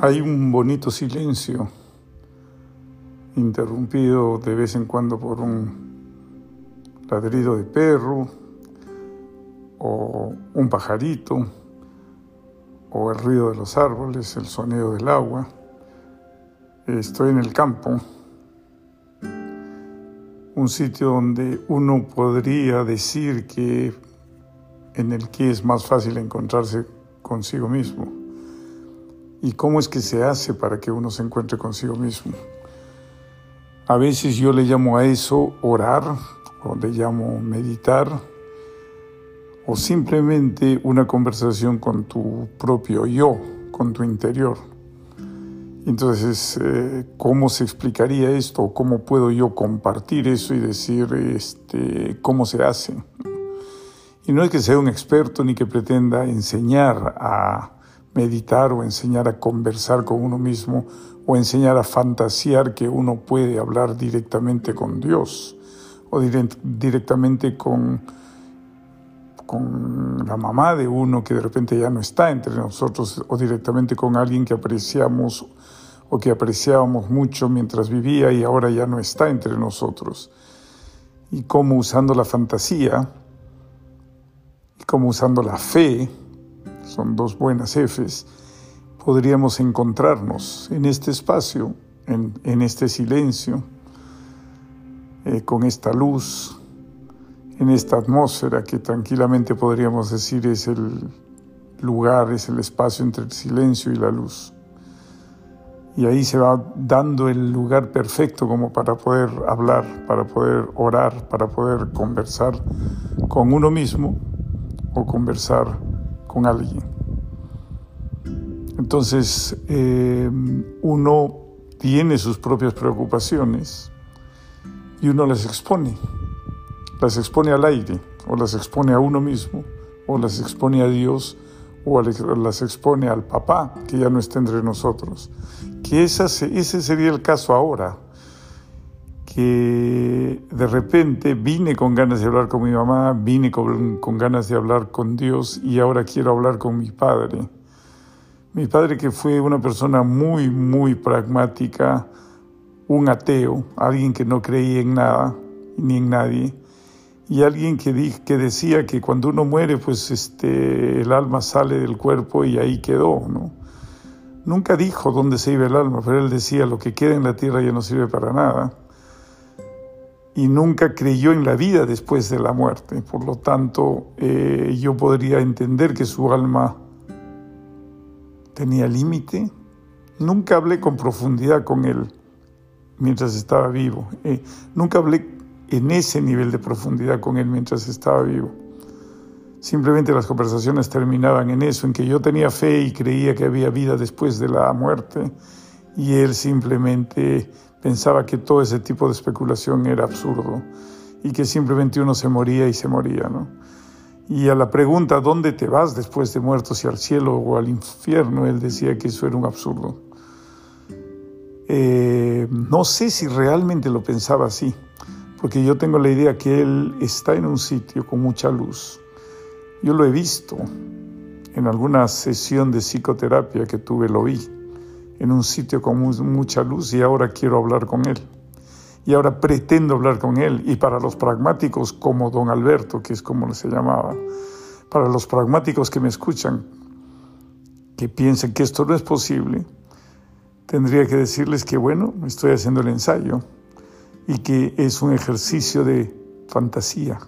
Hay un bonito silencio, interrumpido de vez en cuando por un ladrido de perro o un pajarito o el ruido de los árboles, el sonido del agua. Estoy en el campo, un sitio donde uno podría decir que en el que es más fácil encontrarse consigo mismo y cómo es que se hace para que uno se encuentre consigo mismo. A veces yo le llamo a eso orar o le llamo meditar o simplemente una conversación con tu propio yo, con tu interior. Entonces, eh, ¿cómo se explicaría esto? ¿Cómo puedo yo compartir eso y decir este, cómo se hace? Y no es que sea un experto ni que pretenda enseñar a meditar o enseñar a conversar con uno mismo o enseñar a fantasear que uno puede hablar directamente con Dios o directamente con, con la mamá de uno que de repente ya no está entre nosotros o directamente con alguien que apreciamos o que apreciábamos mucho mientras vivía y ahora ya no está entre nosotros. Y cómo usando la fantasía y cómo usando la fe, son dos buenas Fs, podríamos encontrarnos en este espacio, en, este silencio, eh, con esta luz, en esta atmósfera que tranquilamente podríamos decir es el lugar, es el espacio entre el silencio y la luz. Y ahí se va dando el lugar perfecto como para poder hablar, para poder orar, para poder conversar con uno mismo o conversar alguien. Entonces, eh, uno tiene sus propias preocupaciones y uno las expone. Las expone al aire, o las expone a uno mismo, o las expone a Dios, o las expone al papá, que ya no está entre nosotros. Que ese sería el caso ahora que de repente vine con ganas de hablar con mi mamá, vine con, ganas de hablar con Dios y ahora quiero hablar con mi padre. Mi padre que fue una persona muy, muy pragmática, un ateo, alguien que no creía en nada ni en nadie, y alguien que, que decía que cuando uno muere, pues este, el alma sale del cuerpo y ahí quedó, ¿no? Nunca dijo dónde se iba el alma, pero él decía, lo que queda en la tierra ya no sirve para nada y nunca creyó en la vida después de la muerte. Por lo tanto, eh, yo podría entender que su alma tenía límite. Nunca hablé con profundidad con él mientras estaba vivo. Eh, nunca hablé en ese nivel de profundidad con él mientras estaba vivo. Simplemente las conversaciones terminaban en eso, en que yo tenía fe y creía que había vida después de la muerte y él simplemente pensaba que todo ese tipo de especulación era absurdo y que simplemente uno se moría y se moría, ¿no? Y a la pregunta, ¿dónde te vas después de muerto, si al cielo o al infierno? Él decía que eso era un absurdo. Eh, no sé si realmente lo pensaba así, porque yo tengo la idea que él está en un sitio con mucha luz. Yo lo he visto en alguna sesión de psicoterapia que tuve, lo vi en un sitio con mucha luz y ahora quiero hablar con él. Y ahora pretendo hablar con él. Y para los pragmáticos como don Alberto, que es como se llamaba, para los pragmáticos que me escuchan, que piensan que esto no es posible, tendría que decirles que, bueno, estoy haciendo el ensayo y que es un ejercicio de fantasía,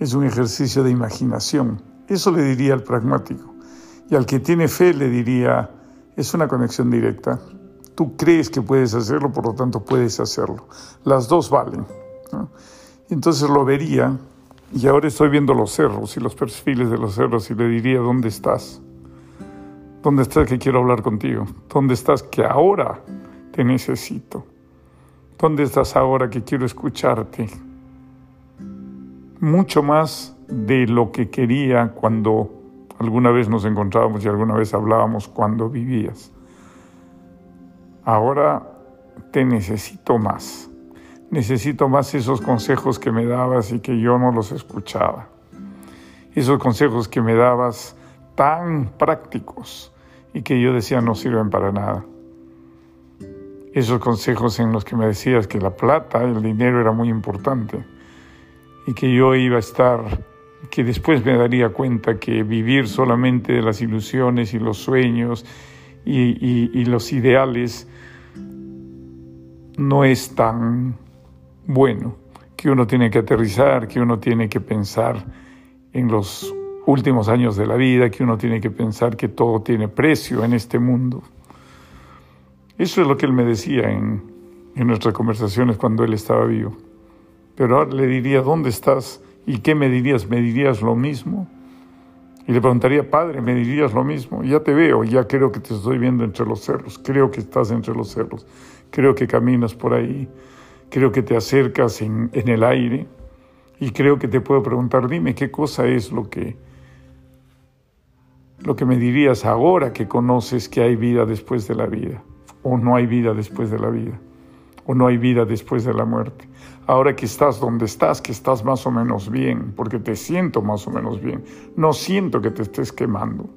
es un ejercicio de imaginación. Eso le diría al pragmático. Y al que tiene fe le diría, es una conexión directa. Tú crees que puedes hacerlo, por lo tanto puedes hacerlo. Las dos valen. Entonces lo vería y ahora estoy viendo los cerros y los perfiles de los cerros y le diría, ¿dónde estás? ¿Dónde estás que quiero hablar contigo? ¿Dónde estás que ahora te necesito? ¿Dónde estás ahora que quiero escucharte? Mucho más de lo que quería cuando Alguna vez nos encontrábamos y alguna vez hablábamos cuando vivías. Ahora te necesito más. Necesito más esos consejos que me dabas y que yo no los escuchaba. Esos consejos que me dabas tan prácticos y que yo decía no sirven para nada. Esos consejos en los que me decías que la plata, el dinero era muy importante y que yo iba a estar, que después me daría cuenta que vivir solamente de las ilusiones y los sueños y, los ideales no es tan bueno, que uno tiene que aterrizar, que uno tiene que pensar en los últimos años de la vida, que uno tiene que pensar que todo tiene precio en este mundo. Eso es lo que él me decía en, en nuestras conversaciones cuando él estaba vivo. Pero ahora le diría, ¿dónde estás? ¿Y qué me dirías? ¿Me dirías lo mismo? Y le preguntaría, Padre, ¿me dirías lo mismo? Ya te veo, ya creo que te estoy viendo entre los cerros, creo que estás entre los cerros, creo que caminas por ahí, creo que te acercas en, el aire y creo que te puedo preguntar, dime, ¿qué cosa es lo que lo que me dirías ahora que conoces que hay vida después de la vida, o no hay vida después de la vida, o no hay vida después de la muerte. Ahora que estás donde estás, que estás más o menos bien, porque te siento más o menos bien, no siento que te estés quemando.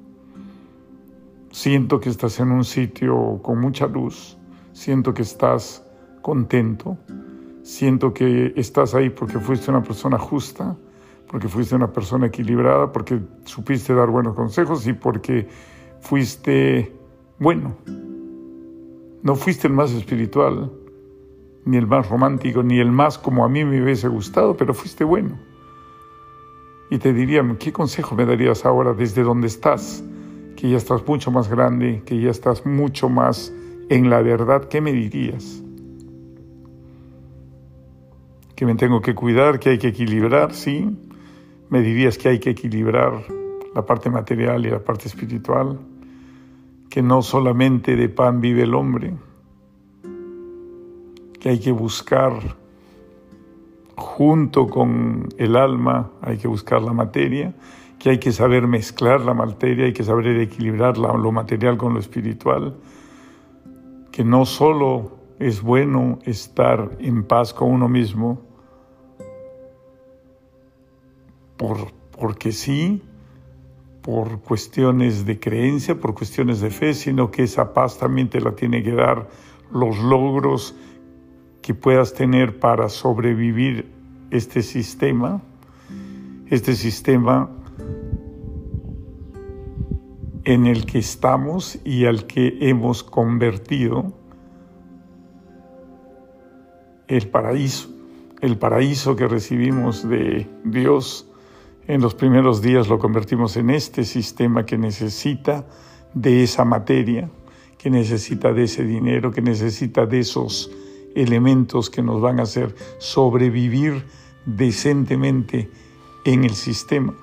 Siento que estás en un sitio con mucha luz, siento que estás contento, siento que estás ahí porque fuiste una persona justa, porque fuiste una persona equilibrada, porque supiste dar buenos consejos y porque fuiste bueno. No fuiste el más espiritual, ni el más romántico, ni el más como a mí me hubiese gustado, pero fuiste bueno. Y te diría, ¿qué consejo me darías ahora desde donde estás? Que ya estás mucho más grande, que ya estás mucho más en la verdad, ¿qué me dirías? Que me tengo que cuidar, que hay que equilibrar, sí, me dirías que hay que equilibrar la parte material y la parte espiritual, que no solamente de pan vive el hombre, que hay que buscar junto con el alma, hay que buscar la materia, que hay que saber mezclar la materia, hay que saber equilibrar lo material con lo espiritual, que no solo es bueno estar en paz con uno mismo, porque sí, por cuestiones de creencia, por cuestiones de fe, sino que esa paz también te la tiene que dar los logros que puedas tener para sobrevivir este sistema, este sistema en el que estamos y al que hemos convertido el paraíso, el paraíso que recibimos de Dios. En los primeros días lo convertimos en este sistema que necesita de esa materia, que necesita de ese dinero, que necesita de esos elementos que nos van a hacer sobrevivir decentemente en el sistema.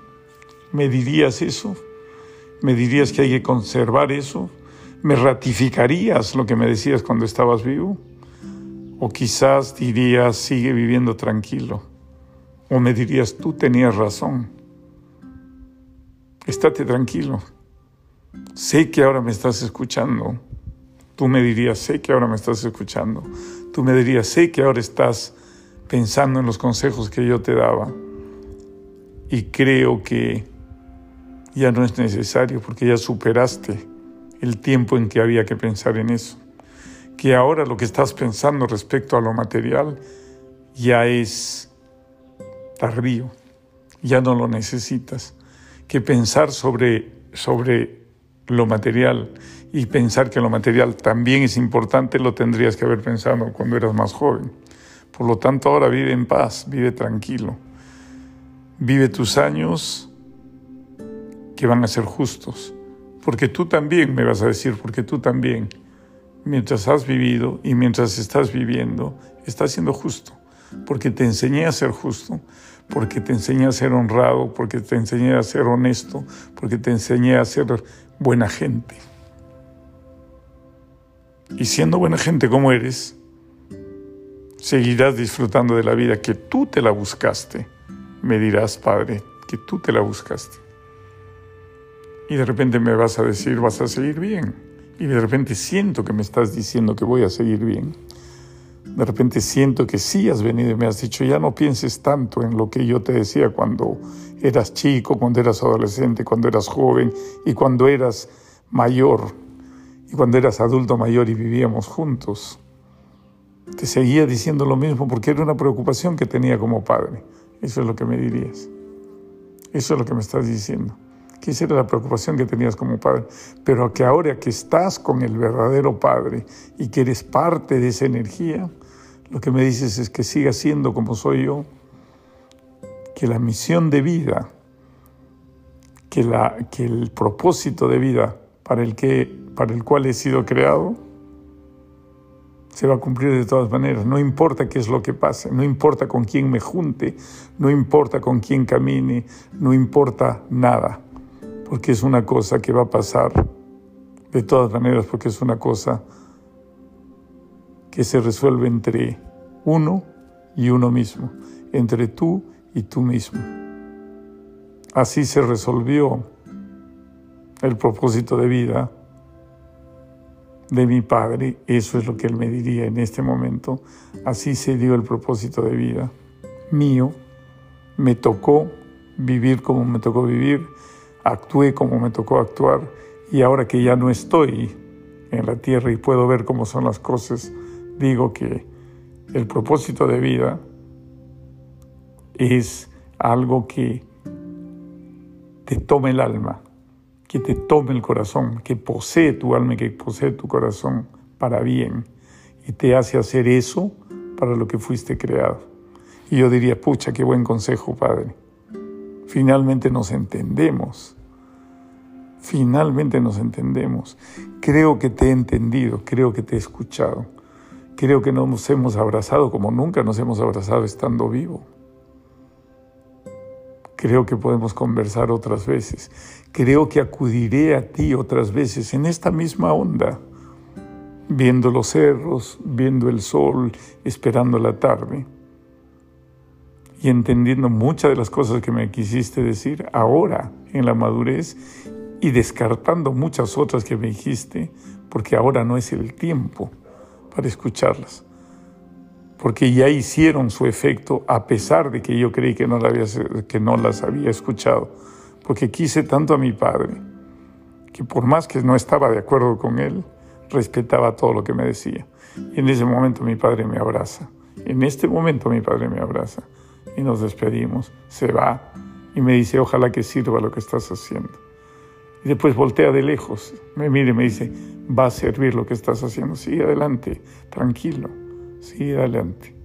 ¿Me dirías eso? ¿Me dirías que hay que conservar eso? ¿Me ratificarías lo que me decías cuando estabas vivo? ¿O quizás dirías, sigue viviendo tranquilo? ¿O me dirías, tú tenías razón? estate tranquilo. Sé que ahora me estás escuchando. Tú me dirías, sé que ahora me estás escuchando. Tú me dirías, sé que ahora estás pensando en los consejos que yo te daba. Y creo que ya no es necesario porque ya superaste el tiempo en que había que pensar en eso. Que ahora lo que estás pensando respecto a lo material ya es tardío, ya no lo necesitas que pensar sobre, sobre lo material y pensar que lo material también es importante, lo tendrías que haber pensado cuando eras más joven. Por lo tanto, ahora vive en paz, vive tranquilo. Vive tus años que van a ser justos. Porque tú también, me vas a decir, porque tú también, mientras has vivido y mientras estás viviendo, estás siendo justo. Porque te enseñé a ser justo, porque te enseñé a ser honrado, porque te enseñé a ser honesto, porque te enseñé a ser buena gente. Y siendo buena gente como eres, seguirás disfrutando de la vida que tú te la buscaste. Me dirás, Padre, que tú te la buscaste. Y de repente me vas a decir, vas a seguir bien. Y de repente siento que me estás diciendo que voy a seguir bien de repente siento que sí has venido y me has dicho, ya no pienses tanto en lo que yo te decía cuando eras chico, cuando eras adolescente, cuando eras joven y cuando eras mayor, Y cuando eras adulto mayor y vivíamos juntos, te seguía diciendo lo mismo porque era una preocupación que tenía como padre. Eso es lo que me dirías. Eso es lo que me estás diciendo. Que esa era la preocupación que tenías como padre. Pero que ahora que estás con el verdadero padre y que eres parte de esa energía, lo que me dices es que siga siendo como soy yo, que la misión de vida, que, la, que el propósito de vida para el, que, para el cual he sido creado, se va a cumplir de todas maneras. No importa qué es lo que pase, no importa con quién me junte, no importa con quién camine, no importa nada, porque es una cosa que va a pasar de todas maneras, porque es una cosa que se resuelve entre uno y uno mismo, entre tú y tú mismo. Así se resolvió el propósito de vida de mi Padre, eso es lo que Él me diría en este momento, así se dio el propósito de vida mío, me tocó vivir como me tocó vivir, actué como me tocó actuar y ahora que ya no estoy en la tierra y puedo ver cómo son las cosas, digo que el propósito de vida es algo que te toma el alma, que te tome el corazón, que posee tu alma y que posee tu corazón para bien y te hace hacer eso para lo que fuiste creado. Y yo diría, pucha, qué buen consejo, Padre. Finalmente nos entendemos. Finalmente nos entendemos. Creo que te he entendido, creo que te he escuchado. Creo que nos hemos abrazado como nunca nos hemos abrazado estando vivo. Creo que podemos conversar otras veces. Creo que acudiré a ti otras veces en esta misma onda, viendo los cerros, viendo el sol, esperando la tarde y entendiendo muchas de las cosas que me quisiste decir ahora en la madurez y descartando muchas otras que me dijiste porque ahora no es el tiempo para escucharlas. Porque ya hicieron su efecto a pesar de que yo creí que no, que no las había escuchado, porque quise tanto a mi padre, que por más que no estaba de acuerdo con él, respetaba todo lo que me decía. Y en ese momento mi padre me abraza, en este momento mi padre me abraza. Y nos despedimos, se va. Y me dice, ojalá que sirva lo que estás haciendo. Y después voltea de lejos, me mira y me dice, va a servir lo que estás haciendo, sigue adelante, tranquilo. Sí, adelante.